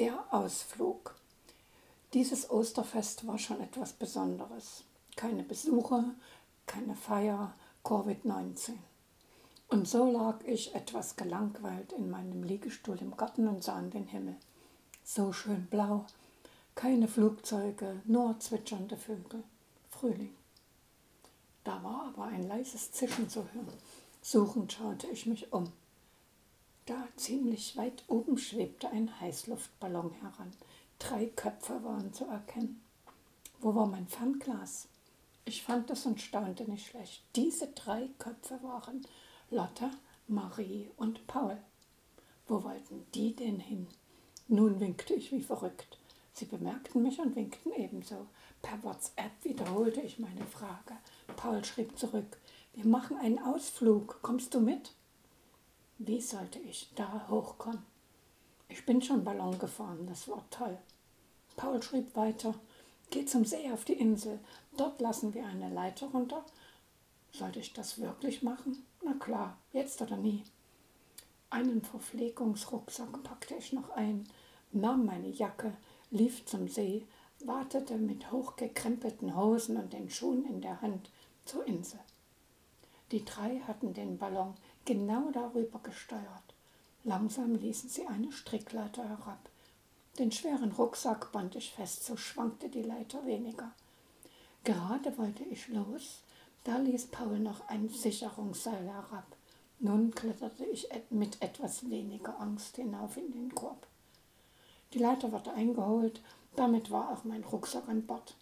Der Ausflug. Dieses Osterfest war schon etwas Besonderes. Keine Besucher, keine Feier, Covid-19. Und so lag ich etwas gelangweilt in meinem Liegestuhl im Garten und sah in den Himmel. So schön blau, keine Flugzeuge, nur zwitschernde Vögel. Frühling. Da war aber ein leises Zischen zu hören. Suchend schaute ich mich um. Da ziemlich weit oben schwebte ein Heißluftballon heran. Drei Köpfe waren zu erkennen. Wo war mein Fernglas? Ich fand es und staunte nicht schlecht. Diese drei Köpfe waren Lotte, Marie und Paul. Wo wollten die denn hin? Nun winkte ich wie verrückt. Sie bemerkten mich und winkten ebenso. Per WhatsApp wiederholte ich meine Frage. Paul schrieb zurück, wir machen einen Ausflug, kommst du mit? Wie sollte ich da hochkommen? Ich bin schon Ballon gefahren, das war toll. Paul schrieb weiter, geh zum See auf die Insel, dort lassen wir eine Leiter runter. Sollte ich das wirklich machen? Na klar, jetzt oder nie. Einen Verpflegungsrucksack packte ich noch ein, nahm meine Jacke, lief zum See, wartete mit hochgekrempelten Hosen und den Schuhen in der Hand zur Insel. Die drei hatten den Ballon genau darüber gesteuert. Langsam ließen sie eine Strickleiter herab. Den schweren Rucksack band ich fest, so schwankte die Leiter weniger. Gerade wollte ich los, da ließ Paul noch ein Sicherungsseil herab. Nun kletterte ich mit etwas weniger Angst hinauf in den Korb. Die Leiter wurde eingeholt, damit war auch mein Rucksack an Bord.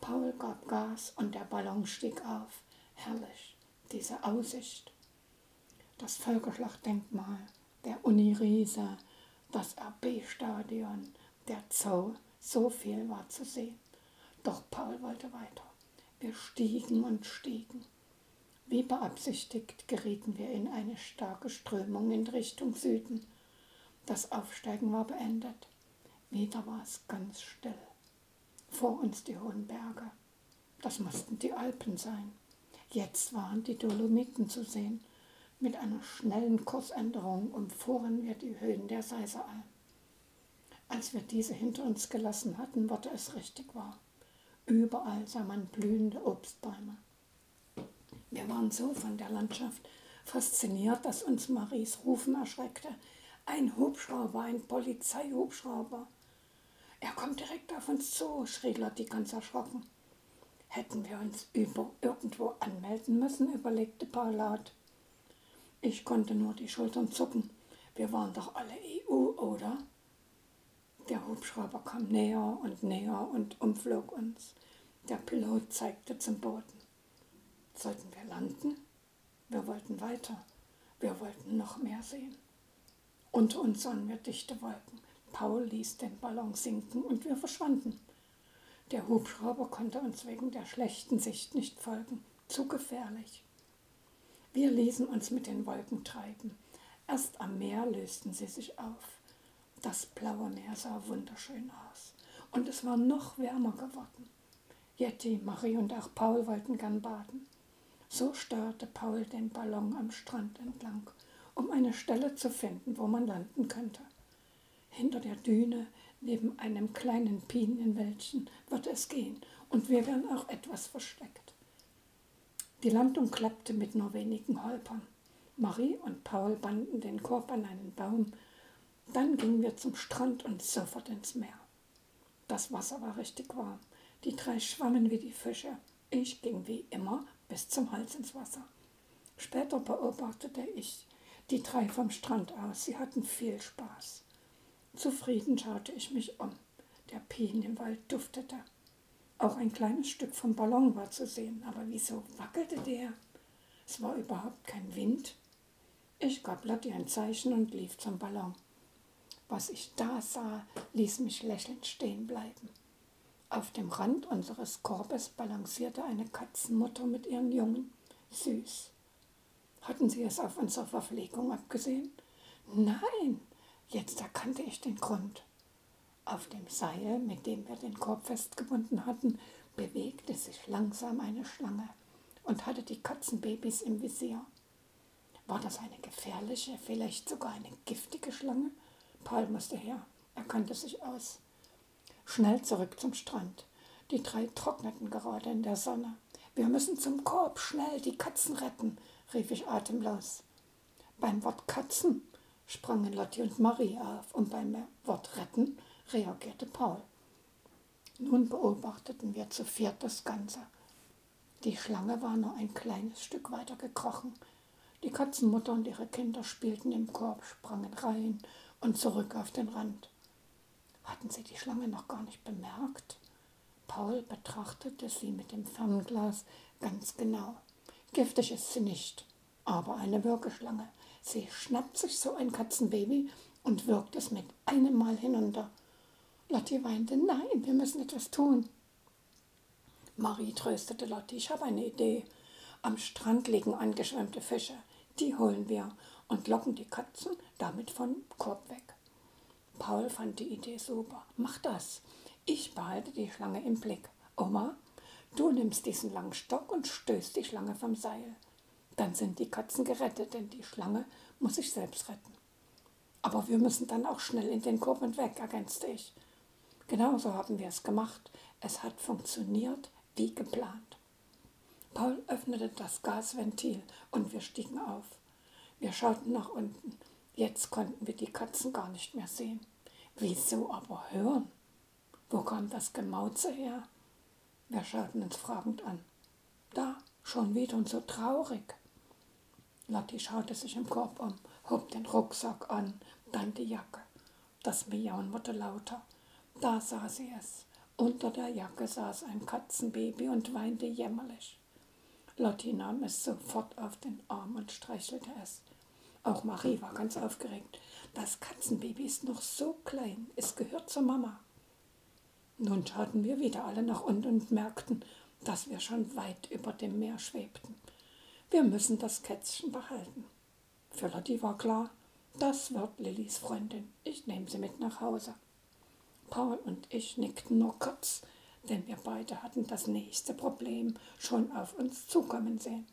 Paul gab Gas und der Ballon stieg auf. Herrlich, diese Aussicht. Das Völkerschlachtdenkmal, der Uniriese, das RB-Stadion, der Zoo, so viel war zu sehen. Doch Paul wollte weiter. Wir stiegen und stiegen. Wie beabsichtigt gerieten wir in eine starke Strömung in Richtung Süden. Das Aufsteigen war beendet. Wieder war es ganz still. Vor uns die hohen Berge. Das mussten die Alpen sein. Jetzt waren die Dolomiten zu sehen. Mit einer schnellen Kursänderung umfuhren wir die Höhen der Seiseralm. Als wir diese hinter uns gelassen hatten, wurde es richtig wahr. Überall sah man blühende Obstbäume. Wir waren so von der Landschaft fasziniert, dass uns Maries Rufen erschreckte. Ein Hubschrauber, ein Polizeihubschrauber. Er kommt direkt auf uns zu, schrie Lotti ganz erschrocken. Hätten wir uns über irgendwo anmelden müssen, überlegte Paul laut. Ich konnte nur die Schultern zucken. Wir waren doch alle EU, oder? Der Hubschrauber kam näher und näher und umflog uns. Der Pilot zeigte zum Boden. Sollten wir landen? Wir wollten weiter. Wir wollten noch mehr sehen. Unter uns sahen wir dichte Wolken. Paul ließ den Ballon sinken und wir verschwanden. Der Hubschrauber konnte uns wegen der schlechten Sicht nicht folgen. Zu gefährlich. Wir ließen uns mit den Wolken treiben. Erst am Meer lösten sie sich auf. Das blaue Meer sah wunderschön aus. Und es war noch wärmer geworden. Jetty, Marie und auch Paul wollten gern baden. So steuerte Paul den Ballon am Strand entlang, um eine Stelle zu finden, wo man landen könnte. Hinter der Düne, neben einem kleinen Pinienwäldchen, wird es gehen und wir werden auch etwas versteckt. Die Landung klappte mit nur wenigen Holpern. Marie und Paul banden den Korb an einen Baum. Dann gingen wir zum Strand und sofort ins Meer. Das Wasser war richtig warm. Die drei schwammen wie die Fische. Ich ging wie immer bis zum Hals ins Wasser. Später beobachtete ich die drei vom Strand aus. Sie hatten viel Spaß. Zufrieden schaute ich mich um. Der Pinienwald duftete. Auch ein kleines Stück vom Ballon war zu sehen, aber wieso wackelte der? Es war überhaupt kein Wind. Ich gab Lotti ein Zeichen und lief zum Ballon. Was ich da sah, ließ mich lächelnd stehen bleiben. Auf dem Rand unseres Korbes balancierte eine Katzenmutter mit ihren Jungen. Süß. Hatten Sie es auf unsere Verpflegung abgesehen? Nein, Jetzt erkannte ich den Grund. Auf dem Seil, mit dem wir den Korb festgebunden hatten, bewegte sich langsam eine Schlange und hatte die Katzenbabys im Visier. War das eine gefährliche, vielleicht sogar eine giftige Schlange? Paul musste her. Er kannte sich aus. Schnell zurück zum Strand. Die drei trockneten gerade in der Sonne. Wir müssen zum Korb, schnell die Katzen retten, rief ich atemlos. Beim Wort Katzen sprangen Lotti und Marie auf und beim Wort retten reagierte Paul. Nun beobachteten wir zu viert das Ganze. Die Schlange war nur ein kleines Stück weiter gekrochen. Die Katzenmutter und ihre Kinder spielten im Korb, sprangen rein und zurück auf den Rand. Hatten sie die Schlange noch gar nicht bemerkt? Paul betrachtete sie mit dem Fernglas ganz genau. Giftig ist sie nicht, aber eine Würgeschlange. Sie schnappt sich so ein Katzenbaby und wirkt es mit einem Mal hinunter. Lotti weinte, nein, wir müssen etwas tun. Marie tröstete Lotti, ich habe eine Idee. Am Strand liegen angeschwemmte Fische. Die holen wir und locken die Katzen damit vom Korb weg. Paul fand die Idee super. Mach das. Ich behalte die Schlange im Blick. Oma, du nimmst diesen langen Stock und stößt die Schlange vom Seil. Dann sind die Katzen gerettet, denn die Schlange muss sich selbst retten. Aber wir müssen dann auch schnell in den Korb und weg, ergänzte ich. Genauso haben wir es gemacht. Es hat funktioniert wie geplant. Paul öffnete das Gasventil und wir stiegen auf. Wir schauten nach unten. Jetzt konnten wir die Katzen gar nicht mehr sehen. Wieso aber hören? Wo kam das Gemauze her? Wir schauten uns fragend an. Da, schon wieder und so traurig. Lotti schaute sich im Korb um, hob den Rucksack an, dann die Jacke. Das Miauen wurde lauter. Da sah sie es. Unter der Jacke saß ein Katzenbaby und weinte jämmerlich. Lotti nahm es sofort auf den Arm und streichelte es. Auch Marie war ganz aufgeregt. Das Katzenbaby ist noch so klein, es gehört zur Mama. Nun schauten wir wieder alle nach unten und merkten, dass wir schon weit über dem Meer schwebten. Wir müssen das Kätzchen behalten. Für Lotti war klar, das wird Lillys Freundin. Ich nehme sie mit nach Hause. Paul und ich nickten nur kurz, denn wir beide hatten das nächste Problem schon auf uns zukommen sehen.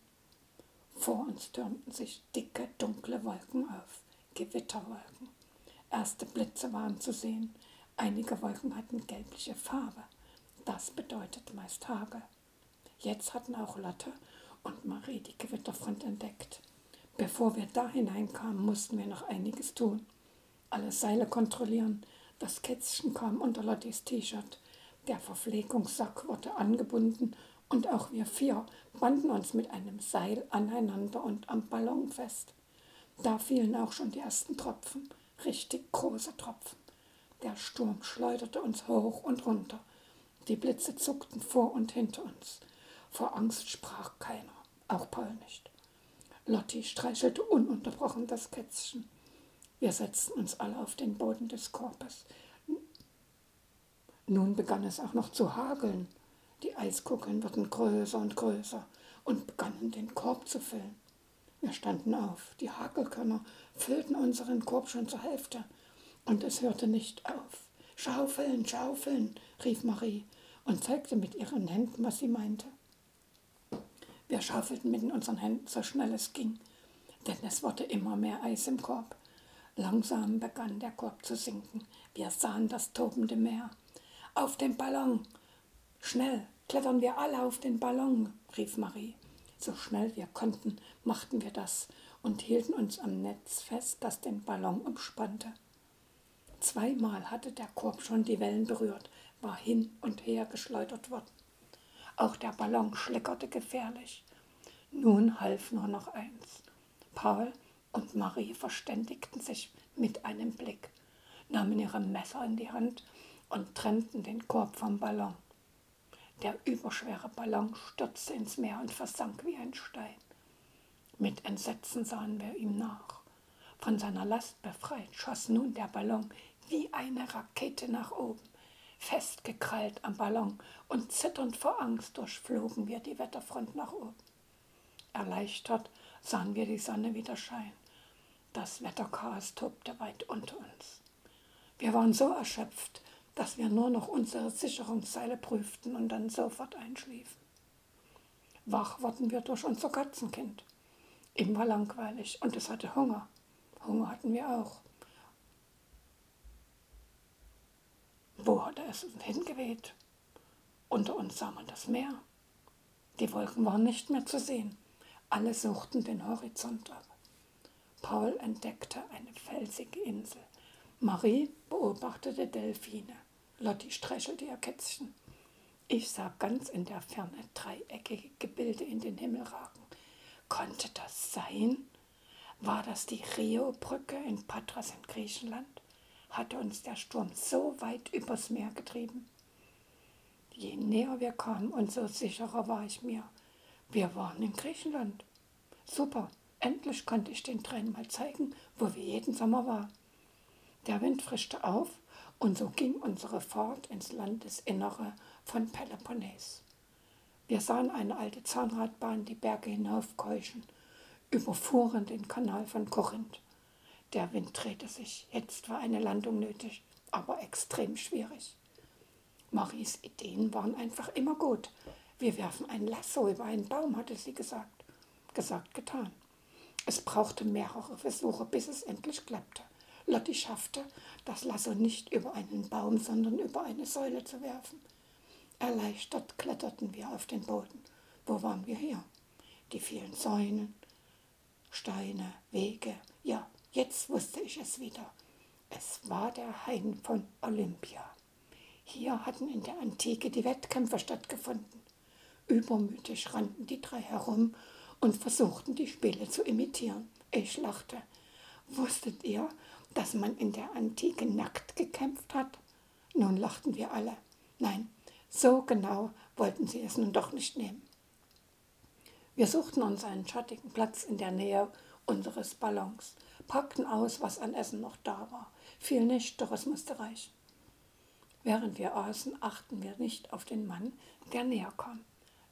Vor uns türmten sich dicke, dunkle Wolken auf, Gewitterwolken. Erste Blitze waren zu sehen, einige Wolken hatten gelbliche Farbe. Das bedeutet meist Hagel. Jetzt hatten auch Lotte und Marie die Gewitterfront entdeckt. Bevor wir da hineinkamen, mussten wir noch einiges tun. Alle Seile kontrollieren, das Kätzchen kam unter Lottis T-Shirt. Der Verpflegungssack wurde angebunden und auch wir vier banden uns mit einem Seil aneinander und am Ballon fest. Da fielen auch schon die ersten Tropfen, richtig große Tropfen. Der Sturm schleuderte uns hoch und runter. Die Blitze zuckten vor und hinter uns. Vor Angst sprach keiner, auch Paul nicht. Lotti streichelte ununterbrochen das Kätzchen. Wir setzten uns alle auf den Boden des Korbes. Nun begann es auch noch zu hageln. Die Eiskugeln wurden größer und größer und begannen den Korb zu füllen. Wir standen auf. Die Hagelkörner füllten unseren Korb schon zur Hälfte. Und es hörte nicht auf. Schaufeln, schaufeln, rief Marie und zeigte mit ihren Händen, was sie meinte. Wir schaufelten mit unseren Händen so schnell es ging, denn es wurde immer mehr Eis im Korb. Langsam begann der Korb zu sinken. Wir sahen das tobende Meer. Auf den Ballon! Schnell, klettern wir alle auf den Ballon, rief Marie. So schnell wir konnten, machten wir das und hielten uns am Netz fest, das den Ballon umspannte. Zweimal hatte der Korb schon die Wellen berührt, war hin und her geschleudert worden. Auch der Ballon schlickerte gefährlich. Nun half nur noch eins. Paul und Marie verständigten sich mit einem Blick, nahmen ihre Messer in die Hand und trennten den Korb vom Ballon. Der überschwere Ballon stürzte ins Meer und versank wie ein Stein. Mit Entsetzen sahen wir ihm nach. Von seiner Last befreit schoss nun der Ballon wie eine Rakete nach oben, festgekrallt am Ballon, und zitternd vor Angst durchflogen wir die Wetterfront nach oben. Erleichtert sahen wir die Sonne wieder scheinen. Das Wetterchaos tobte weit unter uns. Wir waren so erschöpft, dass wir nur noch unsere Sicherungsseile prüften und dann sofort einschliefen. Wach wurden wir durch unser Katzenkind. Ihm war langweilig und es hatte Hunger. Hunger hatten wir auch. Wo hatte es hingeweht? Unter uns sah man das Meer. Die Wolken waren nicht mehr zu sehen. Alle suchten den Horizont ab. Paul entdeckte eine felsige Insel. Marie beobachtete Delfine. Lotti streichelte ihr Kätzchen. Ich sah ganz in der Ferne dreieckige Gebilde in den Himmel ragen. Konnte das sein? War das die Rio-Brücke in Patras in Griechenland? Hatte uns der Sturm so weit übers Meer getrieben? Je näher wir kamen, umso sicherer war ich mir. Wir waren in Griechenland. Super, endlich konnte ich den Tränen mal zeigen, wo wir jeden Sommer waren. Der Wind frischte auf und so ging unsere Fahrt ins Landesinnere von Peloponnes. Wir sahen eine alte Zahnradbahn die Berge hinaufkeuchen, überfuhren den Kanal von Korinth. Der Wind drehte sich, jetzt war eine Landung nötig, aber extrem schwierig. Maries Ideen waren einfach immer gut. Wir werfen ein Lasso über einen Baum, hatte sie gesagt. Gesagt, getan. Es brauchte mehrere Versuche, bis es endlich klappte. Lotti schaffte, das Lasso nicht über einen Baum, sondern über eine Säule zu werfen. Erleichtert kletterten wir auf den Boden. Wo waren wir hier? Die vielen Säulen, Steine, Wege. Ja, jetzt wusste ich es wieder. Es war der Hain von Olympia. Hier hatten in der Antike die Wettkämpfe stattgefunden. Übermütig rannten die drei herum und versuchten die Spiele zu imitieren. Ich lachte. Wusstet ihr, dass man in der Antike nackt gekämpft hat? Nun lachten wir alle. Nein, so genau wollten sie es nun doch nicht nehmen. Wir suchten uns einen schattigen Platz in der Nähe unseres Ballons, packten aus, was an Essen noch da war. Viel nicht, doch es musste reichen. Während wir aßen, achten wir nicht auf den Mann, der näher kam.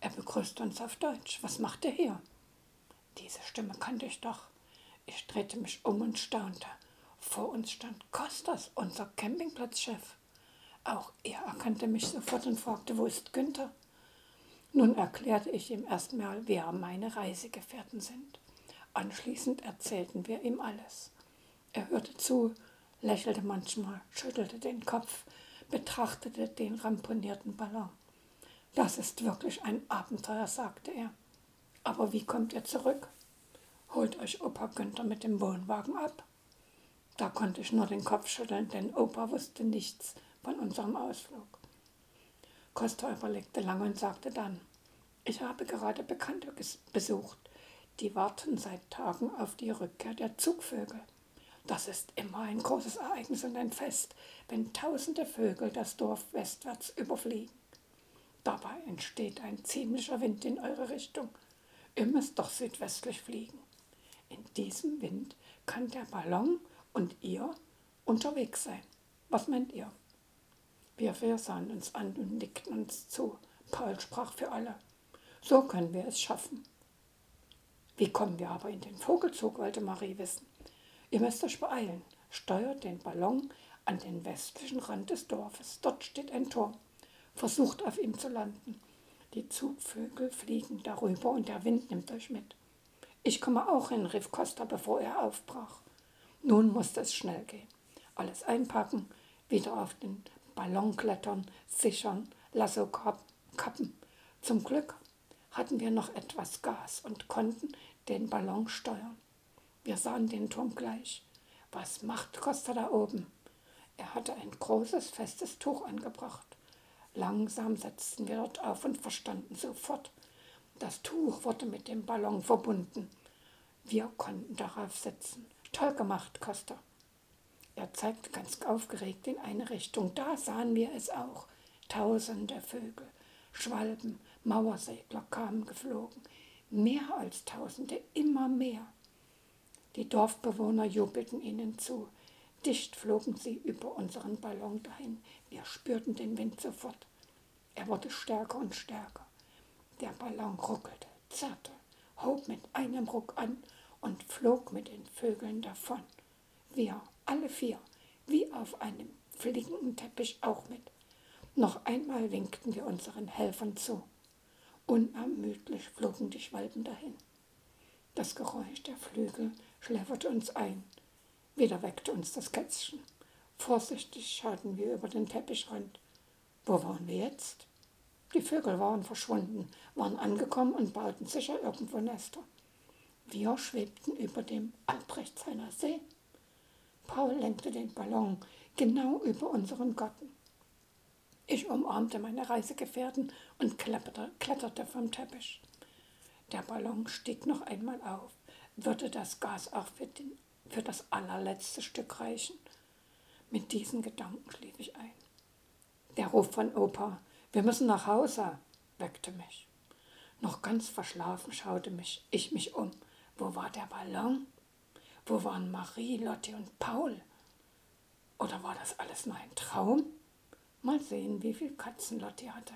Er begrüßte uns auf Deutsch. Was macht er hier? Diese Stimme kannte ich doch. Ich drehte mich um und staunte. Vor uns stand Kostas, unser Campingplatzchef. Auch er erkannte mich sofort und fragte, wo ist Günther? Nun erklärte ich ihm erstmal, wer meine Reisegefährten sind. Anschließend erzählten wir ihm alles. Er hörte zu, lächelte manchmal, schüttelte den Kopf, betrachtete den ramponierten Ballon. Das ist wirklich ein Abenteuer, sagte er. Aber wie kommt ihr zurück? Holt euch Opa Günther mit dem Wohnwagen ab? Da konnte ich nur den Kopf schütteln, denn Opa wusste nichts von unserem Ausflug. Costa überlegte lange und sagte dann, ich habe gerade Bekannte besucht, die warten seit Tagen auf die Rückkehr der Zugvögel. Das ist immer ein großes Ereignis und ein Fest, wenn tausende Vögel das Dorf westwärts überfliegen. Dabei entsteht ein ziemlicher Wind in eure Richtung. Ihr müsst doch südwestlich fliegen. In diesem Wind kann der Ballon und ihr unterwegs sein. Was meint ihr? Wir vier sahen uns an und nickten uns zu. Paul sprach für alle. So können wir es schaffen. Wie kommen wir aber in den Vogelzug, wollte Marie wissen. Ihr müsst euch beeilen. Steuert den Ballon an den westlichen Rand des Dorfes. Dort steht ein Turm. Versucht auf ihm zu landen. Die Zugvögel fliegen darüber und der Wind nimmt euch mit. Ich komme auch hin, rief Costa, bevor er aufbrach. Nun musste es schnell gehen. Alles einpacken, wieder auf den Ballon klettern, sichern, Lasso kappen. Zum Glück hatten wir noch etwas Gas und konnten den Ballon steuern. Wir sahen den Turm gleich. Was macht Costa da oben? Er hatte ein großes, festes Tuch angebracht. Langsam setzten wir dort auf und verstanden sofort. Das Tuch wurde mit dem Ballon verbunden. Wir konnten darauf sitzen. Toll gemacht, Costa. Er zeigte ganz aufgeregt in eine Richtung. Da sahen wir es auch. Tausende Vögel, Schwalben, Mauersegler kamen geflogen. Mehr als Tausende, immer mehr. Die Dorfbewohner jubelten ihnen zu. Dicht flogen sie über unseren Ballon dahin. Wir spürten den Wind sofort. Er wurde stärker und stärker. Der Ballon ruckelte, zerrte, hob mit einem Ruck an und flog mit den Vögeln davon. Wir alle vier, wie auf einem fliegenden Teppich auch mit. Noch einmal winkten wir unseren Helfern zu. Unermüdlich flogen die Schwalben dahin. Das Geräusch der Flügel schläferte uns ein. Wieder weckte uns das Kätzchen. Vorsichtig schauten wir über den Teppichrand. Wo waren wir jetzt? Die Vögel waren verschwunden, waren angekommen und bauten sicher irgendwo Nester. Wir schwebten über dem Albrechtsheimer See. Paul lenkte den Ballon genau über unseren Garten. Ich umarmte meine Reisegefährten und kletterte vom Teppich. Der Ballon stieg noch einmal auf. Würde das Gas auch für, den, für das allerletzte Stück reichen? Mit diesen Gedanken schlief ich ein. Der Ruf von Opa, wir müssen nach Hause, weckte mich. Noch ganz verschlafen schaute mich, ich mich um. Wo war der Ballon? Wo waren Marie, Lotte und Paul? Oder war das alles nur ein Traum? Mal sehen, wie viel Katzen Lotti hatte.